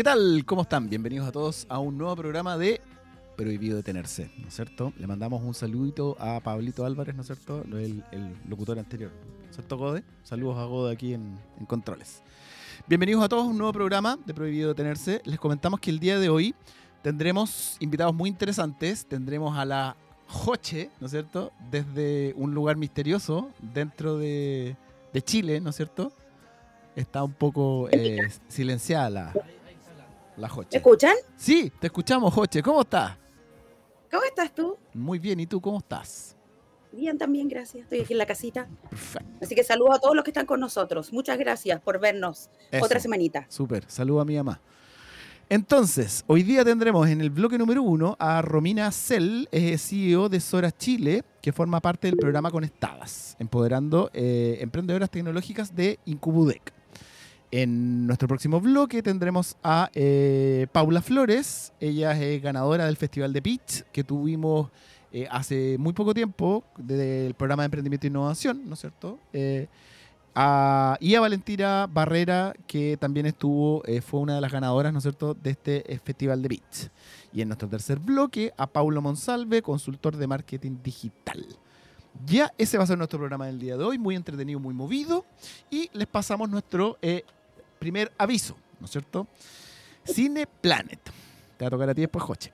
¿Qué tal? ¿Cómo están? Bienvenidos a todos a un nuevo programa de Prohibido Detenerse, ¿no es cierto? Le mandamos un saludito a Pablito Álvarez, ¿no es cierto? El, el locutor anterior, ¿no es cierto, Gode? Saludos a Gode aquí en, Controles. Bienvenidos a todos a un nuevo programa de Prohibido Detenerse. Les comentamos que el día de hoy tendremos invitados muy interesantes. Tendremos a la Joche, ¿no es cierto? Desde un lugar misterioso dentro de, de Chile, ¿no es cierto? Está un poco eh, silenciada la, la Joche. ¿Me escuchan? Sí, te escuchamos, Joche. ¿Cómo estás? ¿Cómo estás tú? Muy bien. ¿Y tú cómo estás? Bien, también, gracias. Estoy aquí en la casita. Perfecto. Así que saludo a todos los que están con nosotros. Muchas gracias por vernos Eso. otra semanita. Súper. Saludo a mi mamá. Entonces, hoy día tendremos en el bloque número uno a Romina Cell, eh, CEO de Sora Chile, que forma parte del programa Conectadas, empoderando eh, emprendedoras tecnológicas de Incubudec. En nuestro próximo bloque tendremos a eh, Paula Flores, ella es ganadora del Festival de Pitch que tuvimos eh, hace muy poco tiempo del programa de emprendimiento e innovación, ¿no es cierto? Eh, a- y a Valentina Barrera, que también estuvo, fue una de las ganadoras, ¿no es cierto?, de este Festival de Pitch. Y en nuestro tercer bloque, a Paulo Monsalve, consultor de marketing digital. Ya ese va a ser nuestro programa del día de hoy, muy entretenido, muy movido. Y les pasamos nuestro primer aviso, ¿no es cierto? Cine Planet. Te va a tocar a ti después, Joche.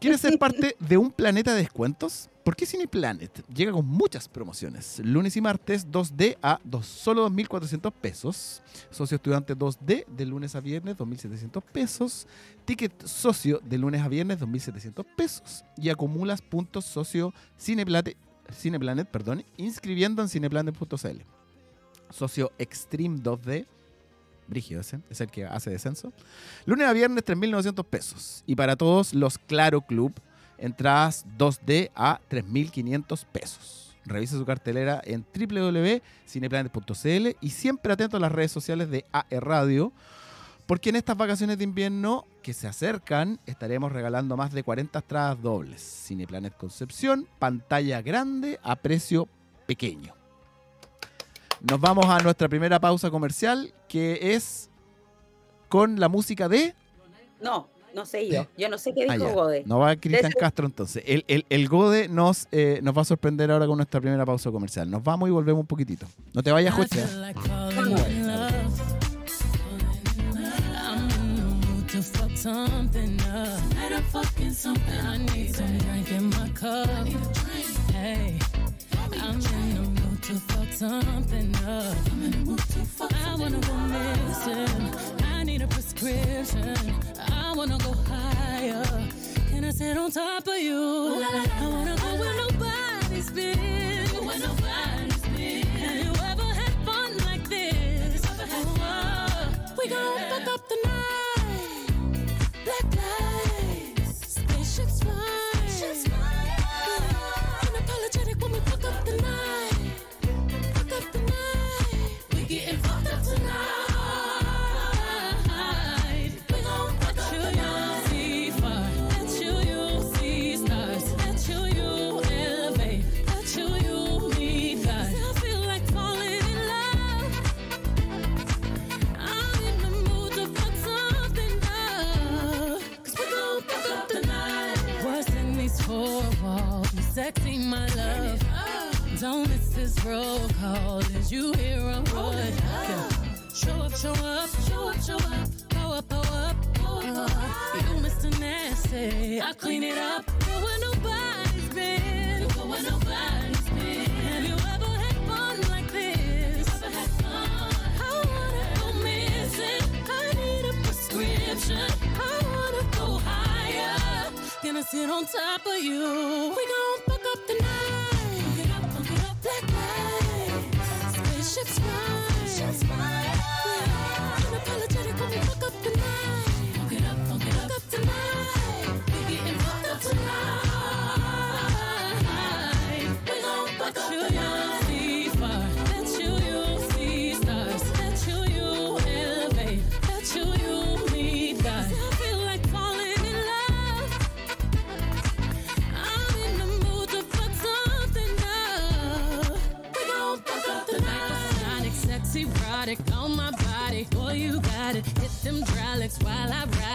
¿Quieres ser parte de un planeta de descuentos? ¿Por qué Cine Planet? Llega con muchas promociones. Lunes y martes 2D a dos, solo 2.400 pesos. Socio estudiante 2D de lunes a viernes 2.700 pesos. Ticket socio de lunes a viernes 2.700 pesos. Y acumulas puntos socio Cineplanet, Cineplanet perdón, inscribiendo en cineplanet.cl. Socio Extreme 2D. Brigio ese, es el que hace descenso. Lunes a viernes 3.900 pesos. Y para todos los Claro Club, entradas 2D a 3.500 pesos. Revisa su cartelera en www.cineplanet.cl y siempre atento a las redes sociales de AE Radio, porque en estas vacaciones de invierno que se acercan estaremos regalando más de 40 entradas dobles. Cineplanet Concepción, pantalla grande a precio pequeño. Nos vamos a nuestra primera pausa comercial, que es con la música de... No, no sé yo. Yo no sé qué Ah, dijo ya. Gode. No va Cristian Desde- Castro entonces. El, el, el Gode nos, eh, nos va a sorprender ahora con nuestra primera pausa comercial. Nos vamos y volvemos un poquitito. No te vayas, Joche. ¿eh? to fuck something up. Better fucking something. I need some drink in my cup. Hey, I'm to fuck something up. I wanna go missing. I need a prescription. I wanna go higher. Can I sit on top of you? I wanna go. Where nobody's been. Sit on top of you. We gon' fuck up the night. Fuck it up, fuck it up. Black lights. Spaceships fly.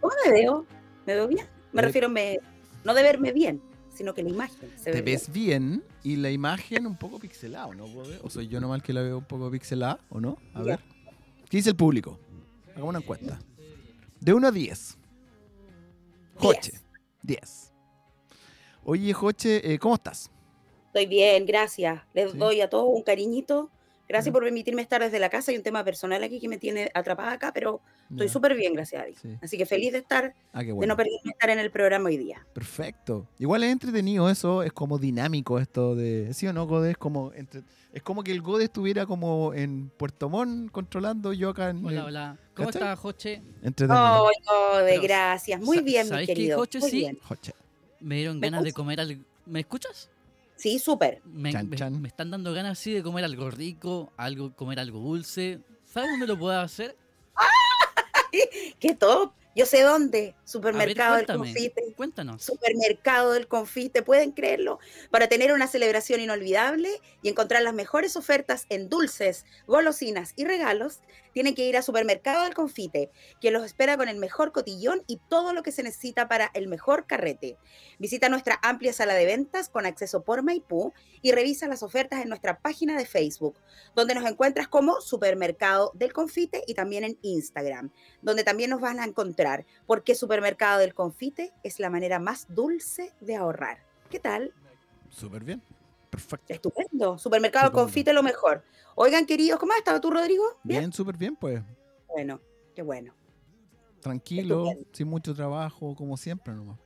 ¿cómo me veo? ¿Me veo bien? Me Eh, refiero, me, no de verme bien, sino que la imagen se Te ve ves bien y la imagen un poco pixelada, ¿no? ¿O soy yo nomás que la veo un poco pixelada o no? A ver. ¿Qué dice el público? Hagamos una encuesta. De 1 a 10. Joche. 10. Oye, Joche, eh, ¿cómo estás? Estoy bien, gracias. Les Sí. doy a todos un cariñito. Gracias por permitirme estar desde la casa. Hay un tema personal aquí que me tiene atrapada acá, pero estoy Ya. súper bien, gracias a Dios. Sí. Así que feliz de estar, Ah, de no perderme estar en el programa hoy día. Perfecto. Igual es entretenido eso, es como dinámico esto de. ¿Sí o no, Gode? Es como, entre- es como que el Gode estuviera como en Puerto Montt controlando yo acá en. Hola, hola. ¿Cómo estás, Joche? Entretenido. Ay, no, de Pero, gracias. Muy bien, mi ¿sabes qué, querido. Joche? Muy Sí. bien. Joche. Me dieron ¿Me ganas de comer algo. ¿Me escuchas? Sí, súper. Me, me- me están dando ganas así de comer algo rico, algo, comer algo dulce. ¿Sabes dónde lo puedo hacer? ¿Qué top? Yo sé dónde. Supermercado del cuéntame. confite. Cuéntanos. Supermercado del confite, pueden creerlo, para tener una celebración inolvidable y encontrar las mejores ofertas en dulces, golosinas y regalos, tienen que ir a Supermercado del Confite, que los espera con el mejor cotillón y todo lo que se necesita para el mejor carrete. Visita nuestra amplia sala de ventas con acceso por Maipú y revisa las ofertas en nuestra página de Facebook, donde nos encuentras como Supermercado del Confite y también en Instagram, donde también nos van a encontrar, porque Supermercado del Confite es la manera más dulce de ahorrar. ¿Qué tal? Súper bien. Perfecto. Estupendo. Supermercado del Estupendo. Confite lo mejor. Oigan, queridos, ¿cómo has estado tú, Rodrigo? Bien, súper bien, pues. Bueno, qué bueno. Tranquilo, Estupendo. sin mucho trabajo, como siempre nomás.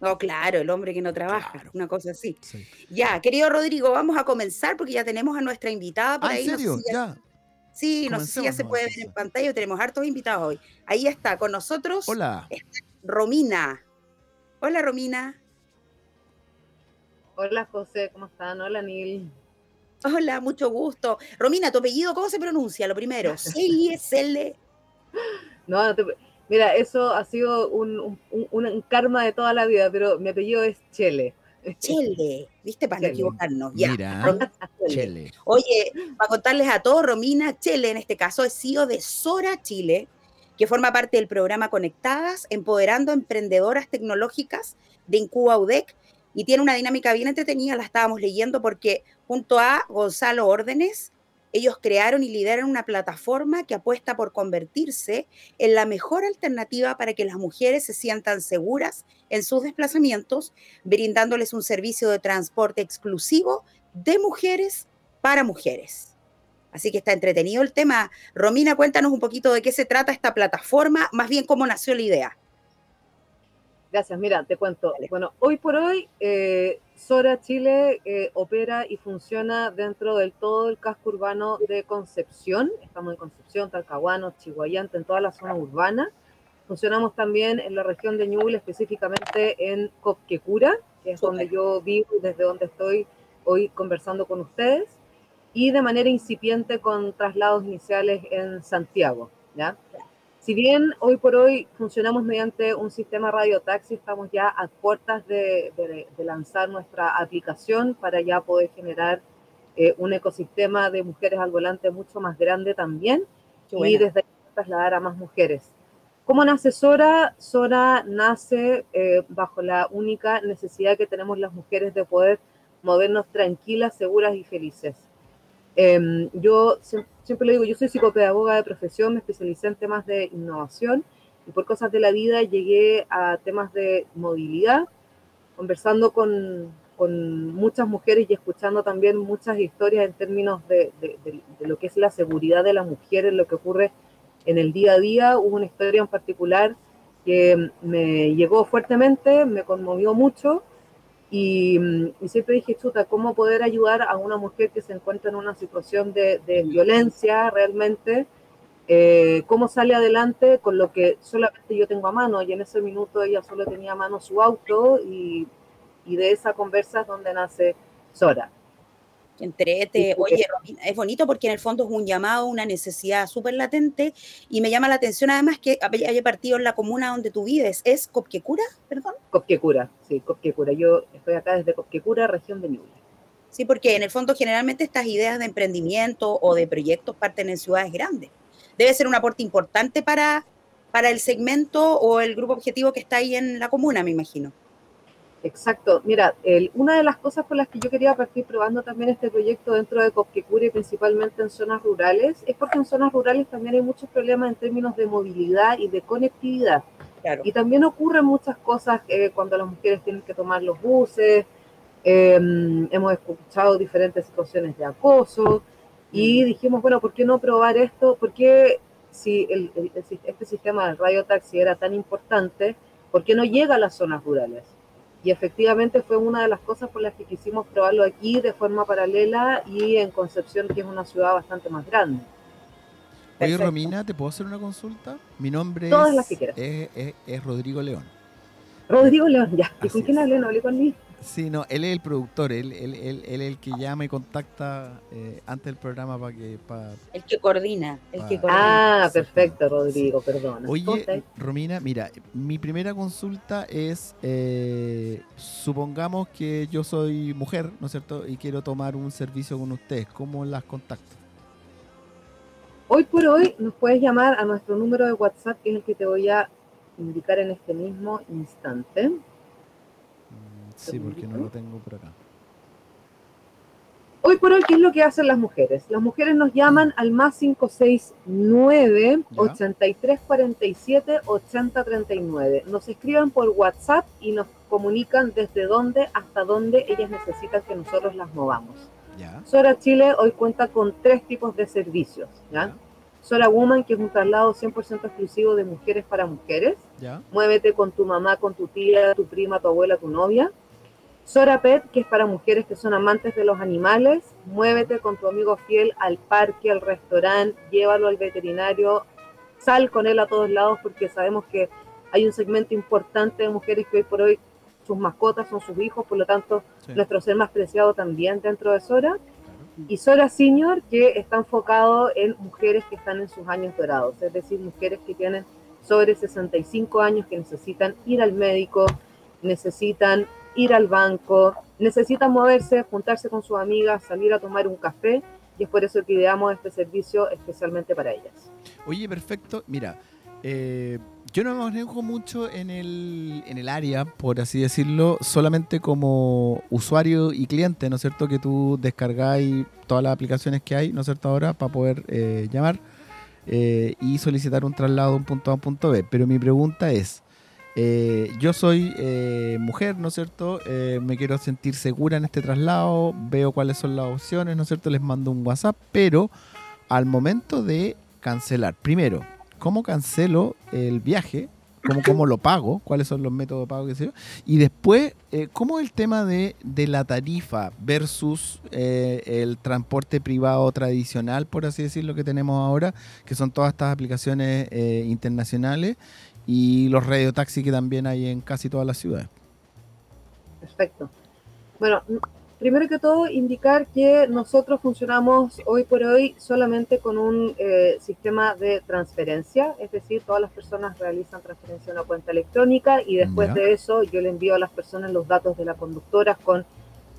No, claro, el hombre que no trabaja, Claro. una cosa así. Sí. Ya, querido Rodrigo, vamos a comenzar porque ya tenemos a nuestra invitada por Ah, ahí. ¿en no sé serio? si Ya. Sí, no sé si ya se puede ver en pantalla, tenemos hartos invitados hoy. Ahí está, con nosotros Hola. Romina. Hola, Romina. Hola José, ¿cómo están? Hola Nil. Hola, mucho gusto. Romina, ¿tu apellido cómo se pronuncia? Lo primero. C-I-S-L. No, no te- Mira, eso ha sido un, un- un- un karma de toda la vida, pero mi apellido es Chele. Chele. ¿Viste? Para no equivocarnos. Ya. Mira. Chele. Oye, para contarles a todos, Romina Chele, en este caso, es CEO de Sora Chile, que forma parte del programa Conectadas, empoderando emprendedoras tecnológicas de Incuba UDEC, y tiene una dinámica bien entretenida, la estábamos leyendo, porque junto a Gonzalo Órdenes, ellos crearon y lideran una plataforma que apuesta por convertirse en la mejor alternativa para que las mujeres se sientan seguras en sus desplazamientos, brindándoles un servicio de transporte exclusivo de mujeres para mujeres. Así que está entretenido el tema. Romina, cuéntanos un poquito de qué se trata esta plataforma, más bien cómo nació la idea. Gracias, mira, te cuento. Dale. Bueno, hoy por hoy, eh, Sora Chile eh, opera y funciona dentro del todo el casco urbano de Concepción. Estamos en Concepción, Talcahuano, Chihuayante, en toda la zona urbana. Funcionamos también en la región de Ñuble, específicamente en Copquecura, que es donde yo vivo y desde donde estoy hoy conversando con ustedes. y de manera incipiente con traslados iniciales en Santiago. ¿ya? Si bien hoy por hoy funcionamos mediante un sistema radiotaxi, estamos ya a puertas de, de- de lanzar nuestra aplicación para ya poder generar eh, un ecosistema de mujeres al volante mucho más grande también y desde ahí trasladar a más mujeres. ¿Cómo nace Sora? Sora nace eh, bajo la única necesidad que tenemos las mujeres de poder movernos tranquilas, seguras y felices. Em, yo siem- siempre lo digo, yo soy psicopedagoga de profesión, me especialicé en temas de innovación y por cosas de la vida llegué a temas de movilidad, conversando con, con muchas mujeres y escuchando también muchas historias en términos de, de- de- lo que es la seguridad de la mujer, en lo que ocurre en el día a día. Hubo una historia en particular que me llegó fuertemente, me conmovió mucho y, siempre dije, chuta, ¿cómo poder ayudar a una mujer que se encuentra en una situación de, de violencia realmente? Eh, ¿Cómo sale adelante con lo que solamente yo tengo a mano? Y en ese minuto ella solo tenía a mano su auto y, y de esa conversa es donde nace Sora. Que entrete. Oye, Romina, es bonito porque en el fondo es un llamado, una necesidad súper latente y me llama la atención además que haya partido en la comuna donde tú vives. ¿Es Copquecura? Perdón. Copquecura, sí, Copquecura. Yo estoy acá desde Copquecura, región de Ñuble. Sí, porque en el fondo generalmente estas ideas de emprendimiento o de proyectos parten en ciudades grandes. Debe ser un aporte importante para, para el segmento o el grupo objetivo que está ahí en la comuna, me imagino. Exacto. Mira, el- una de las cosas por las que yo quería partir probando también este proyecto dentro de Copquecura y principalmente en zonas rurales es porque en zonas rurales también hay muchos problemas en términos de movilidad y de conectividad. Claro. Y también ocurren muchas cosas eh, cuando las mujeres tienen que tomar los buses. eh, hemos escuchado diferentes situaciones de acoso y dijimos, bueno, ¿por qué no probar esto? ¿Por qué si el- este sistema del radio taxi era tan importante, ¿por qué no llega a las zonas rurales? Y efectivamente fue una de las cosas por las que quisimos probarlo aquí de forma paralela y en Concepción, que es una ciudad bastante más grande. Oye, Perfecto. Romina, ¿te puedo hacer una consulta? Mi nombre Todas es, las que es, es- es Rodrigo León. Rodrigo León, ya. ¿Y con quién hablé? ¿No hablé con él? Sí, no, él es el productor, él, él, él, él es el que llama y contacta eh, antes del programa para que... pa- El que coordina, el que Ah. coordina. Ah, perfecto, Rodrigo, perdona. ¿Cómo Oye? Romina, mira, mi primera consulta es, eh, supongamos que yo soy mujer, ¿no es cierto? Y quiero tomar un servicio con ustedes, ¿cómo las contacto? Hoy por hoy nos puedes llamar a nuestro número de WhatsApp, que es el que te voy a indicar en este mismo instante. Mm, Sí, porque no lo tengo por acá. Hoy por hoy, ¿qué es lo que hacen las mujeres? Las mujeres nos llaman al más 569 Ya. 8347 8039. Nos escriben por WhatsApp y nos comunican desde dónde hasta dónde ellas necesitan que nosotros las movamos. ¿Ya? Sora Chile hoy cuenta con tres tipos de servicios. ¿ya? Sora Woman, que es un traslado 100% exclusivo de mujeres para mujeres. ¿Ya? Muévete con tu mamá, con tu tía, tu prima, tu abuela, tu novia. Sora Pet, que es para mujeres que son amantes de los animales. Muévete con tu amigo fiel al parque, al restaurante, llévalo al veterinario, sal con él a todos lados porque sabemos que hay un segmento importante de mujeres que hoy por hoy sus mascotas son sus hijos, por lo tanto Sí, nuestro ser más preciado también dentro de Sora. Y Sora Senior, que está enfocado en mujeres que están en sus años dorados, es decir, mujeres que tienen sobre 65 años que necesitan ir al médico, necesitan ir al banco, necesitan moverse, juntarse con sus amigas, salir a tomar un café, y es por eso que ideamos este servicio especialmente para ellas. Oye, perfecto. Mira, eh, yo no me manejo mucho en el, en el área, por así decirlo, solamente como usuario y cliente, ¿no es cierto? Que tú descargáis todas las aplicaciones que hay, ¿no es cierto? Ahora para poder eh, llamar eh, y solicitar un traslado de un punto A a un punto B. Pero mi pregunta es, eh, yo soy eh, mujer, ¿no es cierto? Eh, me quiero sentir segura en este traslado, veo cuáles son las opciones, ¿no es cierto? Les mando un WhatsApp, pero al momento de cancelar, primero, ¿cómo cancelo el viaje? ¿Cómo, lo pago? ¿Cuáles son los métodos de pago? Sé yo? Y después, eh, ¿cómo el tema de, de la tarifa versus el transporte privado tradicional, por así decirlo, que tenemos ahora, que son todas estas aplicaciones internacionales y los radiotaxis que también hay en casi todas las ciudades? Perfecto. Bueno, primero que todo, indicar que nosotros funcionamos hoy por hoy solamente con un eh, sistema de transferencia, es decir, todas las personas realizan transferencia a una cuenta electrónica y después Ya. de eso yo le envío a las personas los datos de la conductora con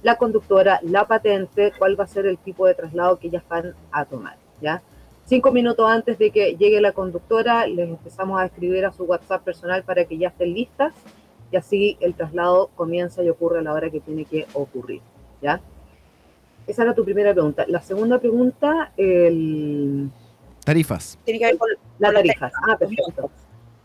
la conductora, la patente, cuál va a ser el tipo de traslado que ellas van a tomar, ¿ya? Cinco minutos antes de que llegue la conductora, les empezamos a escribir a su WhatsApp personal para que ya estén listas y así el traslado comienza y ocurre a la hora que tiene que ocurrir, ¿ya? Esa era tu primera pregunta. La segunda pregunta, el, Tarifas. Tiene que ver con la Con la tarifa. Ah, perfecto.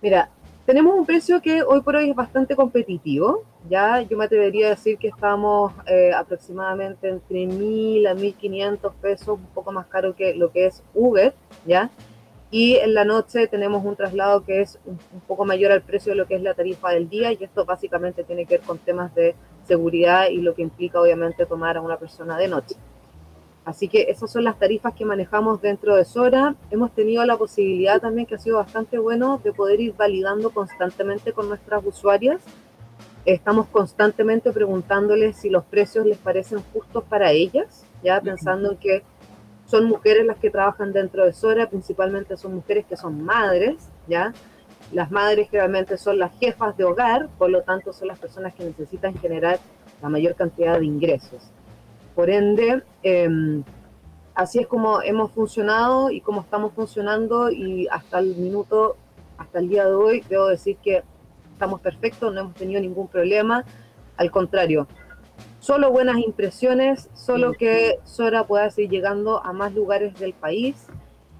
Mira, tenemos un precio que hoy por hoy es bastante competitivo. Ya yo me atrevería a decir que estamos eh, aproximadamente entre 1.000 a 1.500 pesos, un poco más caro que lo que es Uber, ¿ya? Y en la noche tenemos un traslado que es un, un poco mayor al precio de lo que es la tarifa del día y esto básicamente tiene que ver con temas de seguridad y lo que implica obviamente tomar a una persona de noche. Así que esas son las tarifas que manejamos dentro de Sora. Hemos tenido la posibilidad también, que ha sido bastante bueno, de poder ir validando constantemente con nuestras usuarias. Estamos constantemente preguntándoles si los precios les parecen justos para ellas, ya pensando en que son mujeres las que trabajan dentro de Sora, principalmente son mujeres que son madres, ya. Las madres generalmente son las jefas de hogar, por lo tanto son las personas que necesitan generar la mayor cantidad de ingresos. Por ende, eh, así es como hemos funcionado y como estamos funcionando y hasta el minuto, hasta el día de hoy, debo decir que estamos perfectos, no hemos tenido ningún problema. Al contrario, solo buenas impresiones, solo que Sora pueda seguir llegando a más lugares del país.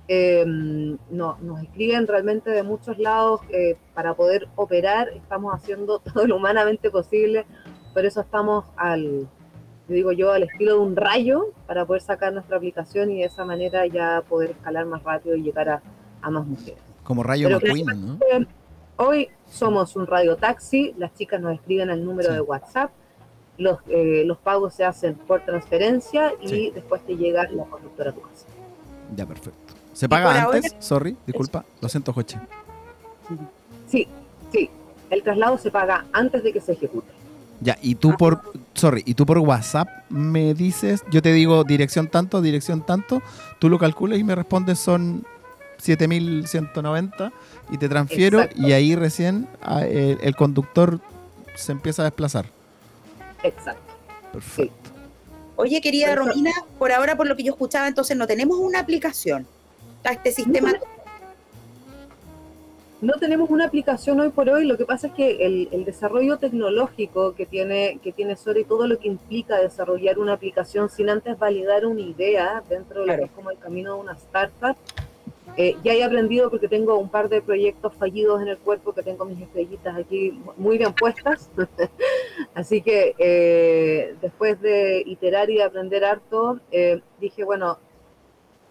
Eh, no, nos escriben realmente de muchos lados eh, para poder operar, estamos haciendo todo lo humanamente posible, por eso estamos al, digo yo, al estilo de un rayo para poder sacar nuestra aplicación y de esa manera ya poder escalar más rápido y llegar a, a más mujeres. Como Rayo Pero McQueen, ¿no? Hoy somos un radio taxi, las chicas nos escriben al número Sí. de WhatsApp, los, eh, los pagos se hacen por transferencia y Sí. después te llega la conductora a tu casa. Ya, perfecto. ¿Se paga ahora- antes? Sorry, disculpa. Lo siento, Joche. Sí, sí, el traslado se paga antes de que se ejecute. Ya, y tú por, sorry, y tú por WhatsApp me dices, yo te digo dirección tanto, dirección tanto, tú lo calculas y me respondes son 7190 y te transfiero Exacto. y ahí recién ah, el, el conductor se empieza a desplazar. Exacto. Perfecto. Oye, querida Romina, por ahora, por lo que yo escuchaba, entonces no tenemos una aplicación. Está este sistema. No tenemos una aplicación hoy por hoy, lo que pasa es que el, el desarrollo tecnológico que tiene, que tiene Sora y todo lo que implica desarrollar una aplicación sin antes validar una idea dentro de lo que es como el camino de una startup, eh, ya he aprendido porque tengo un par de proyectos fallidos en el cuerpo que tengo mis estrellitas aquí muy bien puestas. Así que eh, después de iterar y de aprender harto, eh, dije, bueno,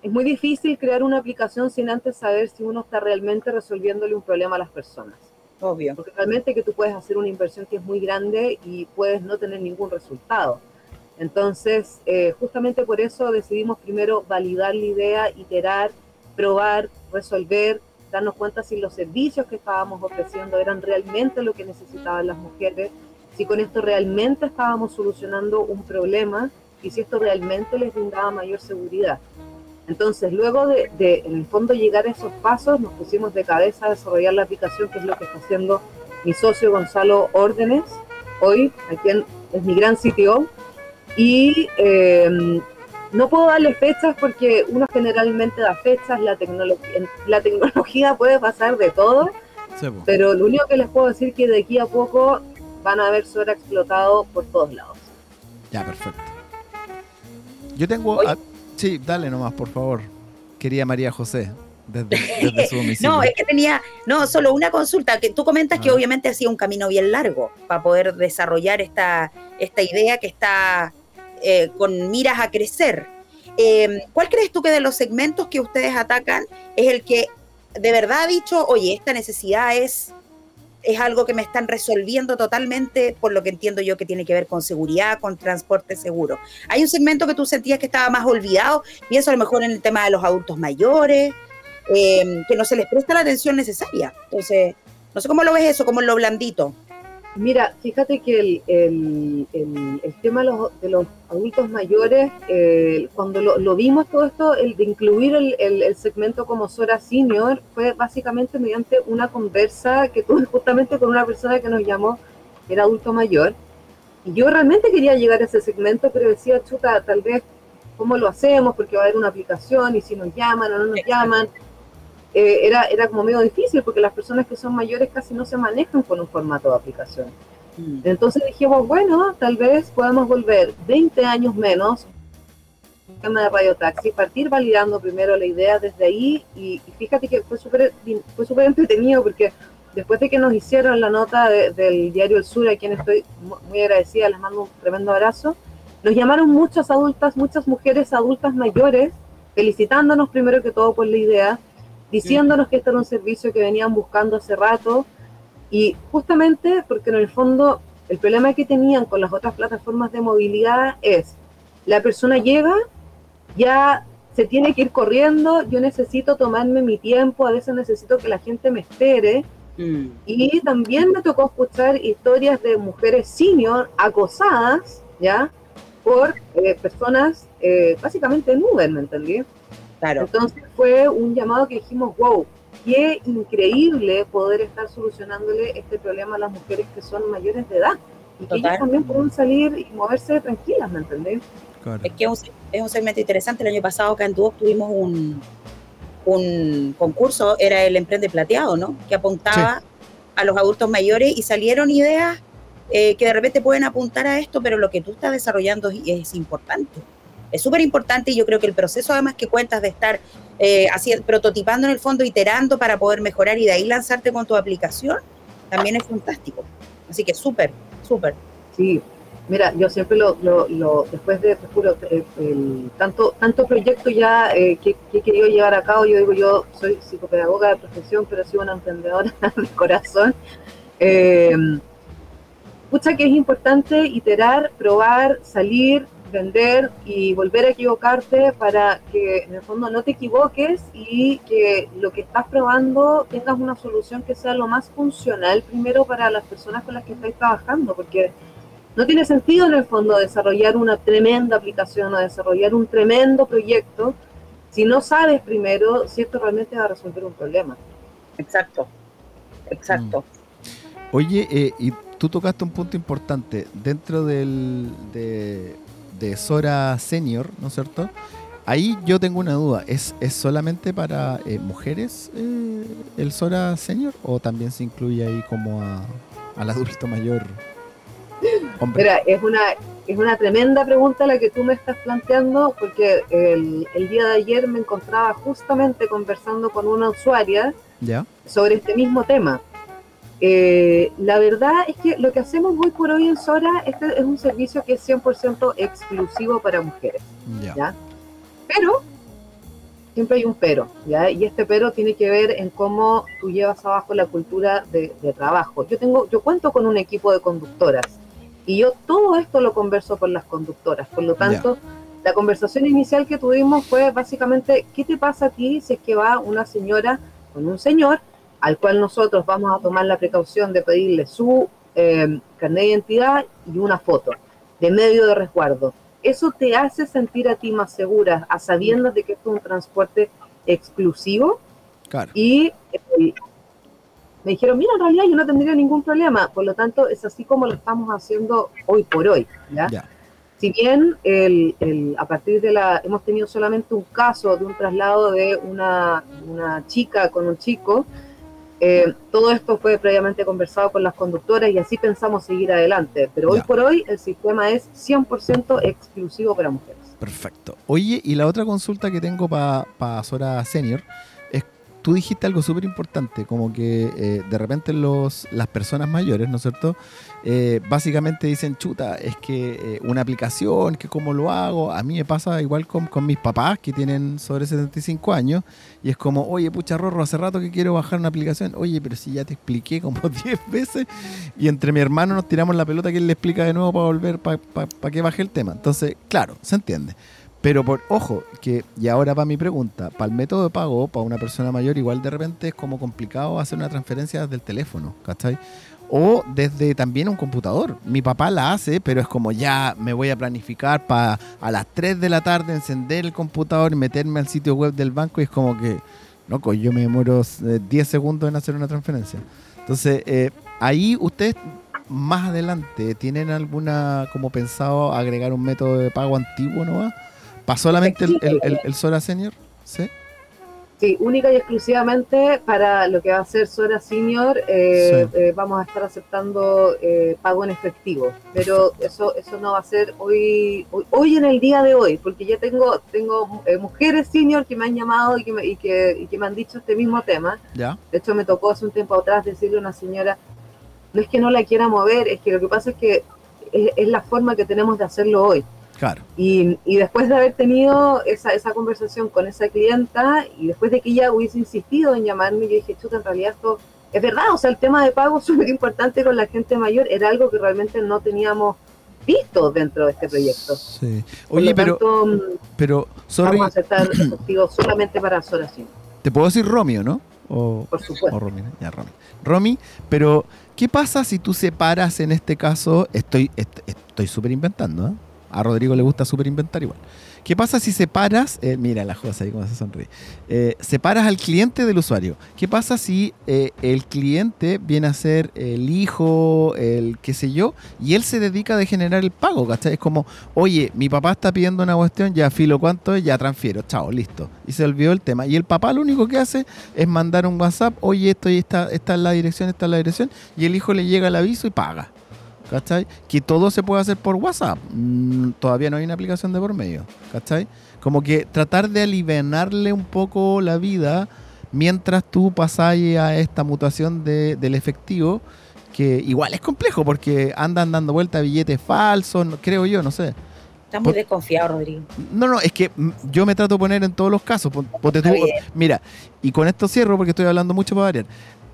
es muy difícil crear una aplicación sin antes saber si uno está realmente resolviéndole un problema a las personas. Obvio. Porque realmente que tú puedes hacer una inversión que es muy grande y puedes no tener ningún resultado. Entonces, eh, justamente por eso decidimos primero validar la idea, iterar, probar, resolver, darnos cuenta si los servicios que estábamos ofreciendo eran realmente lo que necesitaban las mujeres, si con esto realmente estábamos solucionando un problema y si esto realmente les brindaba mayor seguridad. Entonces, luego de, en el fondo, llegar a esos pasos, nos pusimos de cabeza a desarrollar la aplicación, que es lo que está haciendo mi socio Gonzalo Órdenes, hoy, a quien es mi gran CTO. Y eh, no puedo darle fechas porque uno generalmente da fechas, la, tecnología la tecnología puede pasar de todo, Sí, pero lo único que les puedo decir es que de aquí a poco van a ver Sora explotado por todos lados. Ya, perfecto. Yo tengo... Ah, sí, dale nomás, por favor. Quería María José, desde, desde su domicilio. No, es que tenía, no, solo una consulta, que tú comentas que Ah. obviamente ha sido un camino bien largo para poder desarrollar esta, esta idea que está eh, con miras a crecer. Eh, ¿Cuál crees tú que de los segmentos que ustedes atacan es el que de verdad ha dicho, oye, esta necesidad es, es algo que me están resolviendo totalmente, por lo que entiendo yo que tiene que ver con seguridad, con transporte seguro? ¿Hay un segmento que tú sentías que estaba más olvidado? Pienso a lo mejor en el tema de los adultos mayores, eh, que no se les presta la atención necesaria. Entonces, no sé cómo lo ves eso, como en lo blandito. Mira, fíjate que el, el- el- el tema de los, de los adultos mayores, eh, cuando lo, lo vimos todo esto, el de incluir el, segmento como Sora Senior, fue básicamente mediante una conversa que tuve justamente con una persona que nos llamó, era adulto mayor. Y yo realmente quería llegar a ese segmento, pero decía, chuta, tal vez, ¿cómo lo hacemos? Porque va a haber una aplicación y si nos llaman o no nos llaman. Eh, era, era como medio difícil porque las personas que son mayores casi no se manejan con un formato de aplicación. Mm. Entonces dijimos, bueno, tal vez podamos volver 20 años menos tema de Radio Taxi, partir validando primero la idea desde ahí y, y fíjate que fue súper fue súper entretenido porque después de que nos hicieron la nota de- del diario El Sur, a quien estoy mu- muy agradecida, les mando un tremendo abrazo, nos llamaron muchas adultas, muchas mujeres adultas mayores, felicitándonos primero que todo por la idea, diciéndonos que este era un servicio que venían buscando hace rato y justamente porque en el fondo el problema que tenían con las otras plataformas de movilidad es, la persona llega, ya se tiene que ir corriendo, yo necesito tomarme mi tiempo, a veces necesito que la gente me espere. Mm. Y también me tocó escuchar historias de mujeres senior acosadas, ¿ya? Por eh, personas eh, básicamente en Uber, ¿me entendí? Claro. Entonces fue un llamado que dijimos, wow, qué increíble poder estar solucionándole este problema a las mujeres que son mayores de edad. Y que ellas también pueden salir y moverse tranquilas, ¿me entendés? Claro. Es que es un, es un segmento interesante. El año pasado acá en Duoc tuvimos un, un concurso, era el Emprende Plateado, ¿no? Que apuntaba a los adultos mayores y salieron ideas eh, que de repente pueden apuntar a esto, pero lo que tú estás desarrollando es, es importante. Es súper importante y yo creo que el proceso además que cuentas de estar eh, así, prototipando en el fondo, iterando para poder mejorar y de ahí lanzarte con tu aplicación, también es fantástico. Así que súper, súper. Sí, mira, yo siempre lo, lo, lo- después de, te juro, eh, el- tanto, tanto proyecto ya eh, que, que he querido llevar a cabo, yo digo, yo soy psicopedagoga de profesión, pero soy una emprendedora de corazón. Eh, pucha que es importante iterar, probar, salir, vender y volver a equivocarte para que en el fondo no te equivoques y que lo que estás probando tengas una solución que sea lo más funcional primero para las personas con las que estáis trabajando, porque no tiene sentido en el fondo desarrollar una tremenda aplicación o desarrollar un tremendo proyecto si no sabes primero si esto realmente va a resolver un problema. Exacto. Exacto. Oye, eh, y tú tocaste un punto importante dentro del, de, de Sora Senior, ¿no es cierto? Ahí yo tengo una duda, ¿es, es solamente para eh, mujeres eh, el Sora Senior o también se incluye ahí como a, al adulto mayor hombre? Mira, es una, es una tremenda pregunta la que tú me estás planteando, porque el, el día de ayer me encontraba justamente conversando con una usuaria ¿Ya? sobre este mismo tema. Eh, la verdad es que lo que hacemos hoy por hoy en Sora, este es un servicio que es 100% exclusivo para mujeres. Ya. ¿ya? Pero, siempre hay un pero, ¿ya? Y este pero tiene que ver en cómo tú llevas abajo la cultura de, de trabajo. Yo tengo, yo cuento con un equipo de conductoras y yo todo esto lo converso con las conductoras. Por lo tanto, la conversación inicial que tuvimos fue básicamente, ¿qué te pasa a ti si es que va una señora con un señor al cual nosotros vamos a tomar la precaución de pedirle su eh, carnet de identidad y una foto de medio de resguardo? ¿Eso te hace sentir a ti más segura, a sabiendas de que esto es un transporte exclusivo? Claro. Y eh, me dijeron, mira, en realidad yo no tendría ningún problema. Por lo tanto, es así como lo estamos haciendo hoy por hoy. ¿ya? Ya. Si bien el, el- a partir de la, hemos tenido solamente un caso de un traslado de una, una chica con un chico, eh, todo esto fue previamente conversado con las conductoras y así pensamos seguir adelante. Pero hoy Ya. por hoy el sistema es 100% exclusivo para mujeres. Perfecto. Oye, y la otra consulta que tengo para Sora Senior es, tú dijiste algo súper importante, como que eh, de repente los, las personas mayores, ¿no es cierto? Eh, básicamente dicen, chuta, es que eh, una aplicación, que cómo lo hago, a mí me pasa igual con, con mis papás que tienen sobre 75 años, y es como, oye, pucha, Rorro, hace rato que quiero bajar una aplicación, oye, pero si ya te expliqué como 10 veces, y entre mi hermano nos tiramos la pelota que él le explica de nuevo para volver, para que baje el tema. Entonces, claro, se entiende. Pero por, ojo, que, y ahora va mi pregunta, para el método de pago, para una persona mayor, igual de repente es como complicado hacer una transferencia desde el teléfono, ¿cachai? O desde también un computador. Mi papá la hace, pero es como ya me voy a planificar para a las 3 de la tarde encender el computador y meterme al sitio web del banco y es como que, loco, yo me demoro eh, 10 segundos en hacer una transferencia. Entonces, eh, ahí ustedes más adelante tienen alguna, como pensado, agregar un método de pago antiguo, ¿no va? ¿Para solamente el, el, el- el Sora Senior? ¿Sí? Sí, única y exclusivamente para lo que va a ser Sora Senior, eh, Sí. eh, vamos a estar aceptando eh, pago en efectivo, pero eso eso no va a ser hoy, hoy hoy en el día de hoy, porque ya tengo tengo eh, mujeres senior que me han llamado y que me, y que, y que me han dicho este mismo tema. ¿Ya? De hecho, me tocó hace un tiempo atrás decirle a una señora, no es que no la quiera mover, es que lo que pasa es que es, es la forma que tenemos de hacerlo hoy. Claro. Y, y después de haber tenido esa, esa conversación con esa clienta y después de que ella hubiese insistido en llamarme, yo dije, chuta, en realidad esto es verdad, o sea, el tema de pago súper importante con la gente mayor, era algo que realmente no teníamos visto dentro de este proyecto. Sí. Oye, pero, tanto, mm, pero, sorry, vamos a aceptar efectivo solamente para Soración, te puedo decir Romeo, ¿no? O, por supuesto. o Romy, ya Romy. Romy, pero ¿qué pasa si tú separas en este caso? Estoy est- estoy súper inventando, ¿eh? A Rodrigo le gusta súper inventar igual. ¿Qué pasa si separas, eh, mira la Josa ahí como se sonríe, eh, separas al cliente del usuario? ¿Qué pasa si eh, el cliente viene a ser el hijo, el qué sé yo, y él se dedica a generar el pago, ¿cachai? Es como, oye, mi papá está pidiendo una cuestión, ya filo cuánto ya transfiero, chao, listo. Y se olvidó el tema. Y el papá lo único que hace es mandar un WhatsApp, oye, esto y esta, esta es la dirección, esta es la dirección, y el hijo le llega el aviso y paga. ¿Cachai? Que todo se puede hacer por WhatsApp. Mm, todavía no hay una aplicación de por medio. ¿Cachai? Como que tratar de alivianarle un poco la vida mientras tú pasas a esta mutación de- del efectivo, que igual es complejo porque andan dando vuelta billetes falsos, no- creo yo, no sé. Está muy desconfiado, Rodrigo. No, no, es que mm, yo me trato de poner en todos los casos. Ponte tú- mira, y con esto cierro porque estoy hablando mucho para variar.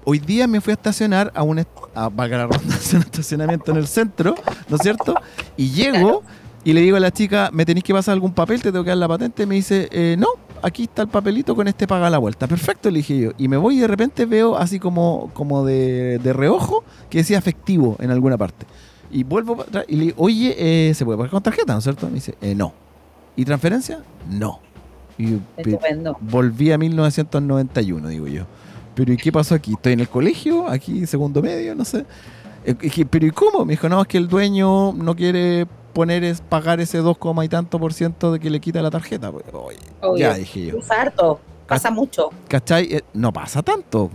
Hoy día me fui a estacionar a un, a, valga la un estacionamiento en el centro, ¿no es cierto? Y llego y le digo a la chica, ¿me tenéis que pasar algún papel? ¿Te tengo que dar la patente? Me dice, eh, no, aquí está el papelito, con este paga la vuelta. Perfecto, le dije yo. Y me voy y de repente veo así como, como de, de reojo que decía efectivo en alguna parte. Y vuelvo para atrás y le digo, oye, eh, ¿se puede pagar con tarjeta, no es cierto? Me dice, eh, no. ¿Y transferencia? No. Y pe- Estupendo. volví a 1991, digo yo. Pero ¿y qué pasó aquí? ¿Estoy en el colegio? ¿Aquí segundo medio? No sé. Es ¿Pero y cómo? Me dijo, no, es que el dueño no quiere poner es pagar ese 2, coma y tanto por ciento de que le quita la tarjeta. Pues, oye, Obvio. ya dije yo. Usa harto. Pasa mucho. ¿Cachai? Eh, no pasa tanto.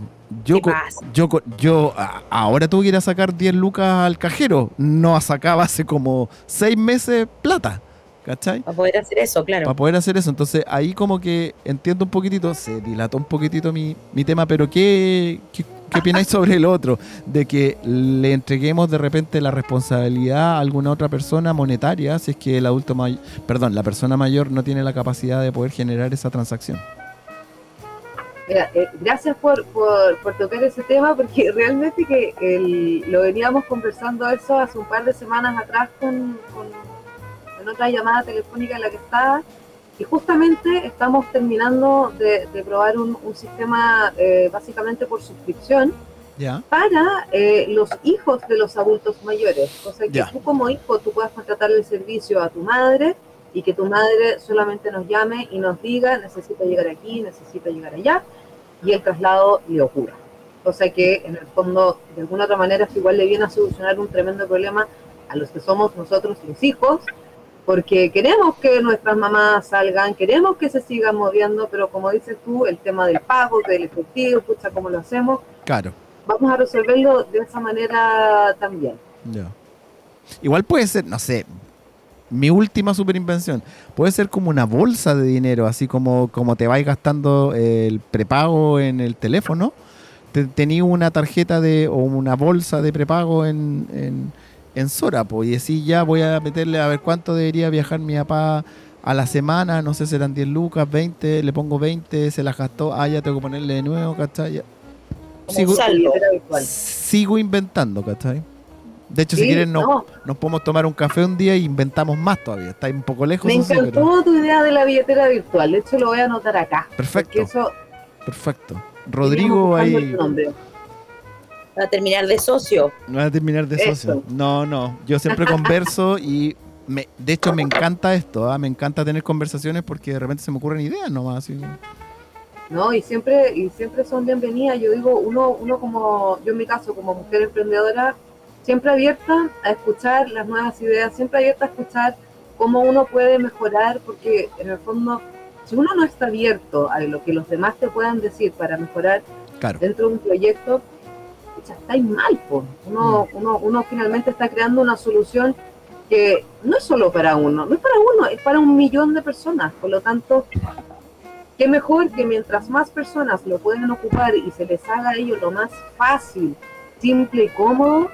Yo, ¿Qué co- pasa? yo, yo a- ahora tuve que ir a sacar 10 lucas al cajero. No sacaba hace como 6 meses plata. ¿Cachai? Para poder hacer eso, claro. para poder hacer eso. Entonces ahí como que entiendo un poquitito, se dilató un poquitito mi, mi tema, pero ¿qué, qué, qué opináis sobre el otro? De que le entreguemos de repente la responsabilidad a alguna otra persona monetaria si es que el adulto mayor, perdón, la persona mayor no tiene la capacidad de poder generar esa transacción. Mira, eh, gracias por, por, por tocar ese tema, porque realmente que el- lo veníamos conversando eso hace un par de semanas atrás con, con- en otra llamada telefónica en la que estaba, y justamente estamos terminando de, de probar un, un sistema eh, básicamente por suscripción ¿Ya? para eh, los hijos de los adultos mayores. O sea, que Ya. tú como hijo, tú puedas contratarle el servicio a tu madre y que tu madre solamente nos llame y nos diga, necesito llegar aquí, necesito llegar allá, y el traslado le ocurra. O sea que en el fondo, de alguna otra manera, esto igual le viene a solucionar un tremendo problema a los que somos nosotros los hijos, porque queremos que nuestras mamás salgan, queremos que se sigan moviendo, pero como dices tú, el tema del pago, del efectivo, pucha, ¿cómo lo hacemos? Claro. vamos a resolverlo de esa manera también. Ya. Igual puede ser, no sé, mi última super invención, puede ser como una bolsa de dinero, así como, como te vais gastando el prepago en el teléfono. Te, tenía una tarjeta de o una bolsa de prepago en, en, en Sora, po, y decís ya voy a meterle a ver cuánto debería viajar mi papá a la semana, no sé, serán 10 lucas, 20, le pongo 20, se las gastó, ah, ya tengo que ponerle de nuevo, ¿cachai? Sigo, saldo. Sigo inventando, ¿cachai? De hecho, si quieren, no, no. nos podemos tomar un café un día e inventamos más todavía. Está un poco lejos. Me sí, encantó pero- tu idea de la billetera virtual. De hecho, lo voy a anotar acá. Perfecto. Eso. Perfecto. Rodrigo ahí. Va a terminar de socio. no va a terminar de Eso. socio. No, no. Yo siempre converso y me, de hecho me encanta esto. ¿ah? Me encanta tener conversaciones porque de repente se me ocurren ideas nomás. así. ¿no? Y siempre, y siempre son bienvenidas. Yo digo, uno, uno como, yo en mi caso, como mujer emprendedora, siempre abierta a escuchar las nuevas ideas, siempre abierta a escuchar cómo uno puede mejorar, porque en el fondo, si uno no está abierto a lo que los demás te puedan decir para mejorar Claro. dentro de un proyecto, pucha, estáis mal, po. Uno, uno, uno finalmente está creando una solución que no es solo para uno, no es para uno, es para un millón de personas. Por lo tanto, qué mejor que mientras más personas lo pueden ocupar y se les haga a ellos lo más fácil, simple y cómodo,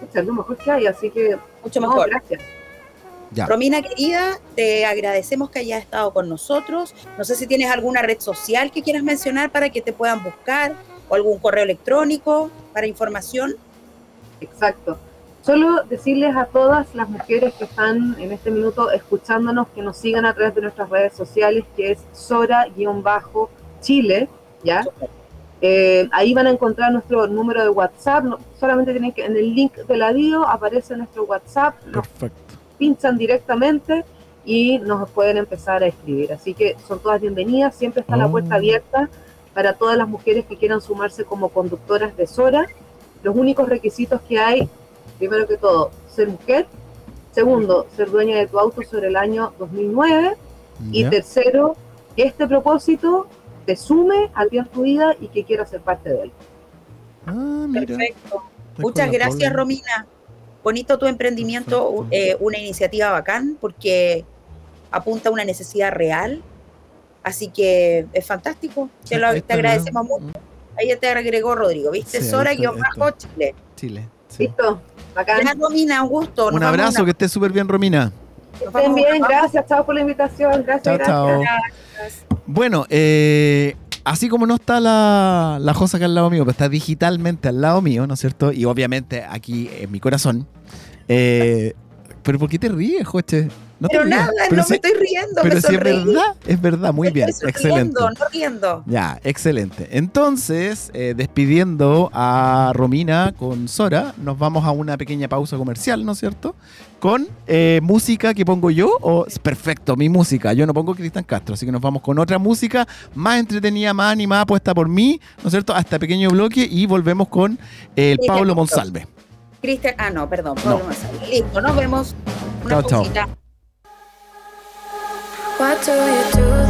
pucha, es lo mejor que hay. Así que, Mucho no, mejor. gracias. Ya. Romina querida, te agradecemos que hayas estado con nosotros. No sé si tienes alguna red social que quieras mencionar para que te puedan buscar o algún correo electrónico para información. Exacto. Solo decirles a todas las mujeres que están en este minuto escuchándonos que nos sigan a través de nuestras redes sociales, que es Sora-Chile, ¿ya? Eh, ahí van a encontrar nuestro número de WhatsApp. no- solamente tienen que, en el link de la bio aparece nuestro WhatsApp, nos Perfecto. pinchan directamente y nos pueden empezar a escribir. Así que son todas bienvenidas, siempre está la Oh. puerta abierta para todas las mujeres que quieran sumarse como conductoras de Sora. Los únicos requisitos que hay, primero que todo, ser mujer. Segundo, ser dueña de tu auto sobre el año 2009. Y tercero, que este propósito te sume a ti en tu vida y que quieras ser parte de él. Ah, mira. Perfecto. Estoy Muchas gracias. Romina. Bonito tu emprendimiento, eh, una iniciativa bacán porque apunta a una necesidad real. Así que es fantástico. Te, lo, te agradecemos mucho. Ahí te agregó Rodrigo, ¿viste? Sí, Sora guion bajo. Chile. Chile. sí. ¿Listo? Bacán. Ya, Romina, un gusto. Un abrazo, que estés súper bien, Romina. Que Estén bien, gracias, chao por la invitación. Gracias, Chao, gracias. chao. Bueno, eh, así como no está la, la Josa acá al lado mío, pero está digitalmente al lado mío, ¿no es cierto? Y obviamente aquí en mi corazón. Eh, pero ¿por qué te ríes, Joche? No Pero nada, pero no si, me estoy riendo, pero me si es verdad, es verdad, muy Me bien, estoy excelente. sonriendo, no riendo. Ya, excelente. Entonces, eh, despidiendo a Romina con Sora, nos vamos a una pequeña pausa comercial, ¿no es cierto? Con eh, música que pongo yo, o perfecto, mi música. Yo no pongo Cristian Castro, así que nos vamos con otra música más entretenida, más animada, puesta por mí, ¿no es cierto? A este pequeño bloque y volvemos con el Sí, Pablo. Monsalve. Cristian, ah, no, perdón, Pablo No. González. Listo, nos vemos. Una Chao, chao. What do you do